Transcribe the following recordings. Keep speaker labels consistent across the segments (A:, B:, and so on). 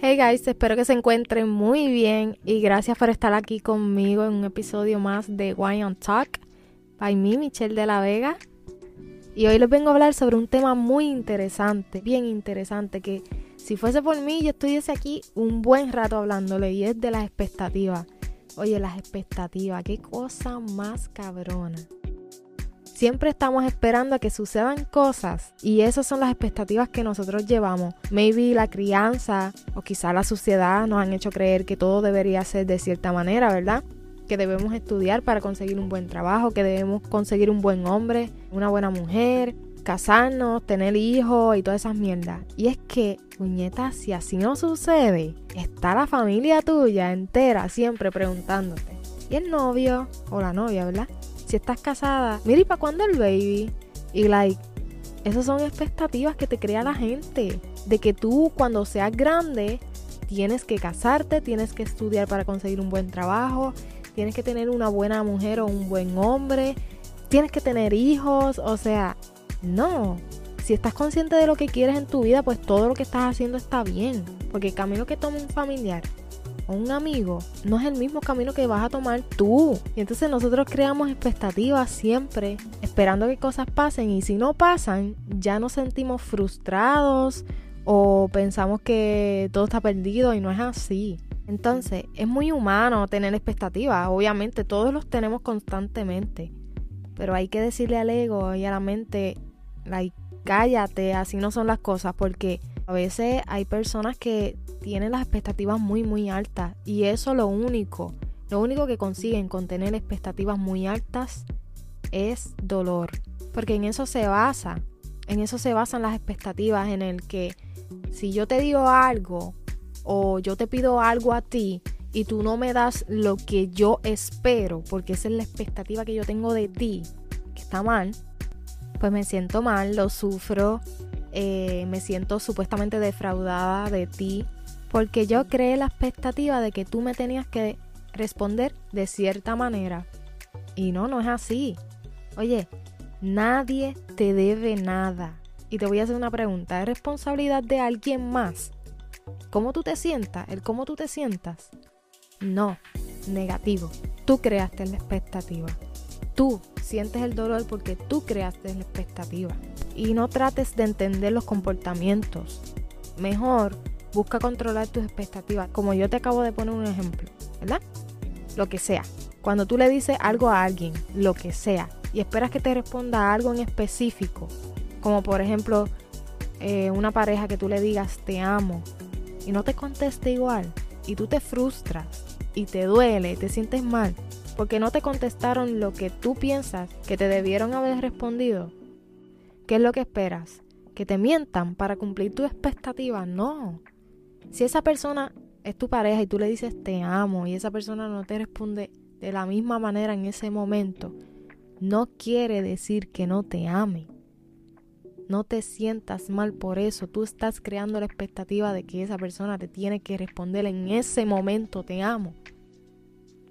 A: Hey guys, espero que se encuentren muy bien y gracias por estar aquí conmigo en un episodio más de Wine on Talk by me, Michelle de la Vega. Y hoy les vengo a hablar sobre un tema muy interesante, bien interesante, que si fuese por mí yo estuviese aquí un buen rato hablándole y es de las expectativas. Oye, las expectativas, qué cosa más cabrona. Siempre estamos esperando a que sucedan cosas y esas son las expectativas que nosotros llevamos. Maybe la crianza o quizá la sociedad nos han hecho creer que todo debería ser de cierta manera, ¿verdad? Que debemos estudiar para conseguir un buen trabajo, que debemos conseguir un buen hombre, una buena mujer, casarnos, tener hijos y todas esas mierdas. Y es que, puñeta, si así no sucede, está la familia tuya entera siempre preguntándote. ¿Y el novio o la novia, verdad? Si estás casada, mira, ¿y para cuándo el baby? Y like, esas son expectativas que te crea la gente. De que tú cuando seas grande tienes que casarte, tienes que estudiar para conseguir un buen trabajo, tienes que tener una buena mujer o un buen hombre, tienes que tener hijos, o sea, no. Si estás consciente de lo que quieres en tu vida, pues todo lo que estás haciendo está bien. Porque el camino que toma un familiar o un amigo no es el mismo camino que vas a tomar tú. Y entonces nosotros creamos expectativas siempre, esperando que cosas pasen y si no pasan, ya nos sentimos frustrados o pensamos que todo está perdido y no es así. Entonces, es muy humano tener expectativas, obviamente todos los tenemos constantemente, pero hay que decirle al ego y a la mente, like, cállate, así no son las cosas, porque a veces hay personas que tienen las expectativas muy muy altas y eso lo único, lo único que consiguen con tener expectativas muy altas es dolor, porque en eso se basa, en eso se basan las expectativas en el que si yo te digo algo o yo te pido algo a ti y tú no me das lo que yo espero, porque esa es la expectativa que yo tengo de ti, que está mal, pues me siento mal, lo sufro, eh, me siento supuestamente defraudada de ti, porque yo creé la expectativa de que tú me tenías que responder de cierta manera. Y no, no es así. Oye, nadie te debe nada. Y te voy a hacer una pregunta, ¿es responsabilidad de alguien más? ¿Cómo tú te sientas? ¿El cómo tú te sientas? No, negativo. Tú creaste la expectativa. Tú sientes el dolor porque tú creaste la expectativa. Y no trates de entender los comportamientos. Mejor busca controlar tus expectativas, como yo te acabo de poner un ejemplo, ¿verdad? Lo que sea. Cuando tú le dices algo a alguien, lo que sea, y esperas que te responda algo en específico, como por ejemplo eh, una pareja que tú le digas te amo y no te conteste igual, y tú te frustras y te duele y te sientes mal porque no te contestaron lo que tú piensas que te debieron haber respondido. ¿Qué es lo que esperas? ¿Que te mientan para cumplir tu expectativa? No. Si esa persona es tu pareja y tú le dices te amo y esa persona no te responde de la misma manera en ese momento, no quiere decir que no te ame. No te sientas mal por eso. Tú estás creando la expectativa de que esa persona te tiene que responder en ese momento te amo.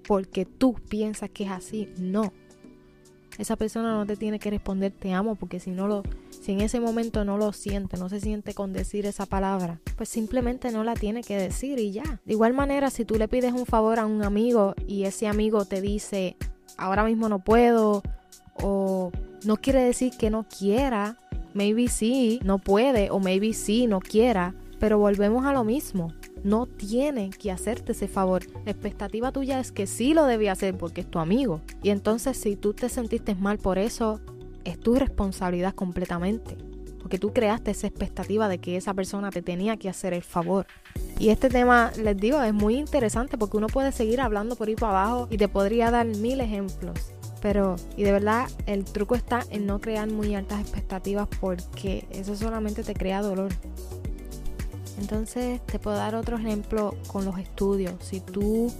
A: Porque tú piensas que es así. No. Esa persona no te tiene que responder te amo porque si no lo si en ese momento no lo siente, no se siente con decir esa palabra, pues simplemente no la tiene que decir y ya. De igual manera, si tú le pides un favor a un amigo y ese amigo te dice, ahora mismo no puedo, o no quiere decir que no quiera, maybe sí, no puede, o maybe sí, no quiera, pero volvemos a lo mismo. No tiene que hacerte ese favor. La expectativa tuya es que sí lo debía hacer porque es tu amigo. Y entonces si tú te sentiste mal por eso, es tu responsabilidad completamente. Porque tú creaste esa expectativa de que esa persona te tenía que hacer el favor. Y este tema, les digo, es muy interesante porque uno puede seguir hablando por ahí para abajo y te podría dar mil ejemplos. Pero, y de verdad, el truco está en no crear muy altas expectativas porque eso solamente te crea dolor. Entonces te puedo dar otro ejemplo con los estudios. Si tú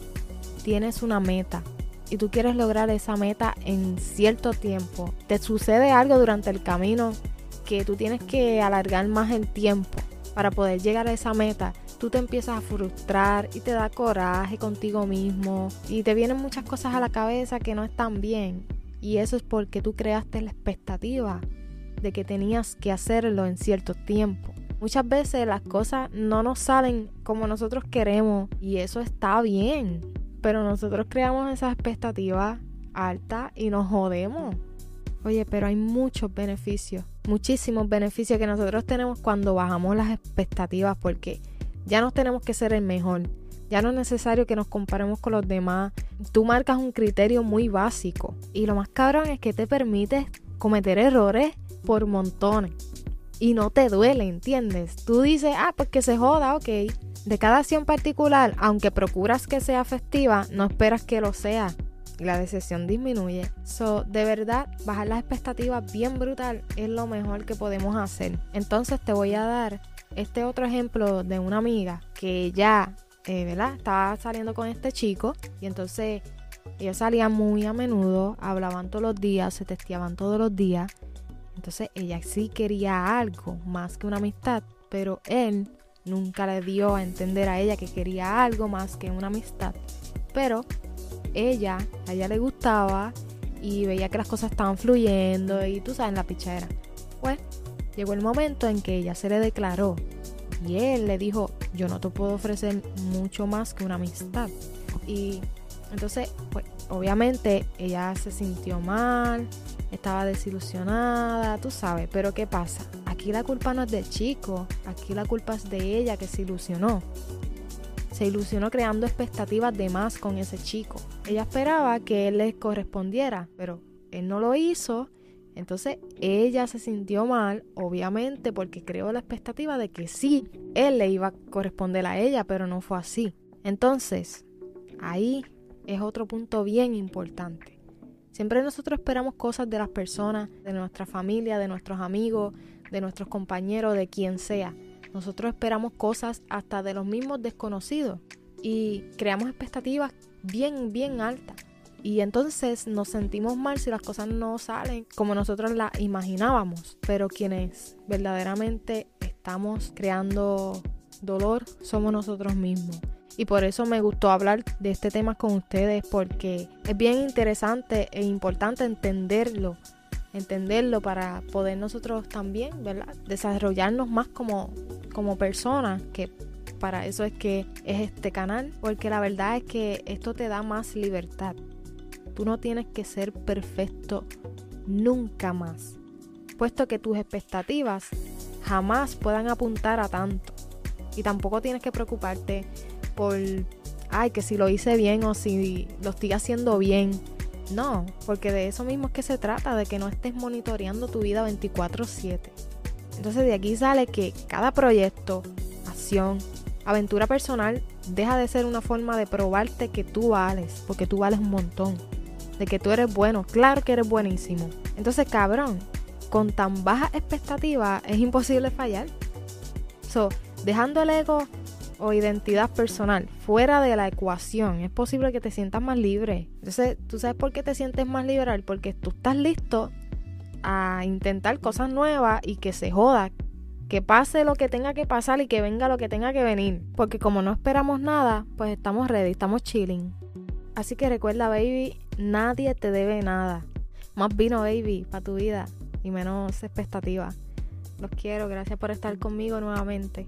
A: tienes una meta y tú quieres lograr esa meta en cierto tiempo, te sucede algo durante el camino que tú tienes que alargar más el tiempo para poder llegar a esa meta, tú te empiezas a frustrar y te da coraje contigo mismo y te vienen muchas cosas a la cabeza que no están bien. Y eso es porque tú creaste la expectativa de que tenías que hacerlo en cierto tiempo. Muchas veces las cosas no nos salen como nosotros queremos y eso está bien. Pero nosotros creamos esas expectativas altas y nos jodemos. Oye, pero hay muchos beneficios, muchísimos beneficios que nosotros tenemos cuando bajamos las expectativas porque ya no tenemos que ser el mejor. Ya no es necesario que nos comparemos con los demás. Tú marcas un criterio muy básico. Y lo más cabrón es que te permite cometer errores por montones. Y no te duele, ¿entiendes? Tú dices, ah, pues que se joda, ok. De cada acción particular, aunque procuras que sea festiva, no esperas que lo sea. Y la decepción disminuye. So, de verdad, bajar las expectativas bien brutal es lo mejor que podemos hacer. Entonces te voy a dar este otro ejemplo de una amiga que ya, eh, ¿verdad? Estaba saliendo con este chico y entonces ellos salían muy a menudo, hablaban todos los días, se testeaban todos los días. Entonces ella sí quería algo más que una amistad, pero él nunca le dio a entender a ella que quería algo más que una amistad. Pero ella, a ella le gustaba y veía que las cosas estaban fluyendo y tú sabes, la pichera. Pues llegó el momento en que ella se le declaró y él le dijo, yo no te puedo ofrecer mucho más que una amistad. Y entonces, pues obviamente ella se sintió mal, estaba desilusionada, tú sabes, pero ¿qué pasa? Aquí la culpa no es del chico, aquí la culpa es de ella que se ilusionó. Se ilusionó creando expectativas de más con ese chico. Ella esperaba que él le correspondiera, pero él no lo hizo entonces ella se sintió mal, obviamente, porque creó la expectativa de que sí, él le iba a corresponder a ella, pero no fue así. Entonces, ahí es otro punto bien importante. Siempre nosotros esperamos cosas de las personas, de nuestra familia, de nuestros amigos, de nuestros compañeros, de quien sea. Nosotros esperamos cosas hasta de los mismos desconocidos y creamos expectativas bien, bien altas. Y entonces nos sentimos mal si las cosas no salen como nosotros las imaginábamos. Pero quienes verdaderamente estamos creando dolor somos nosotros mismos. Y por eso me gustó hablar de este tema con ustedes porque es bien interesante e importante entenderlo. Entenderlo para poder nosotros también, ¿verdad? Desarrollarnos más como, como personas, que para eso es que es este canal, porque la verdad es que esto te da más libertad. Tú no tienes que ser perfecto nunca más, puesto que tus expectativas jamás puedan apuntar a tanto. Y tampoco tienes que preocuparte por, ay, que si lo hice bien o si lo estoy haciendo bien. No, porque de eso mismo es que se trata, de que no estés monitoreando tu vida 24/7. Entonces de aquí sale que cada proyecto, acción, aventura personal deja de ser una forma de probarte que tú vales, porque tú vales un montón de que tú eres bueno. Claro que eres buenísimo. Entonces, cabrón, con tan baja expectativa es imposible fallar. So, dejando el ego o identidad personal fuera de la ecuación, es posible que te sientas más libre. Entonces, ¿tú sabes por qué te sientes más liberal? Porque tú estás listo a intentar cosas nuevas y que se joda, que pase lo que tenga que pasar y que venga lo que tenga que venir. Porque como no esperamos nada, pues estamos ready, estamos chilling. Así que recuerda, baby, nadie te debe nada. Más vino, baby, para tu vida y menos expectativa. Los quiero, gracias por estar conmigo nuevamente.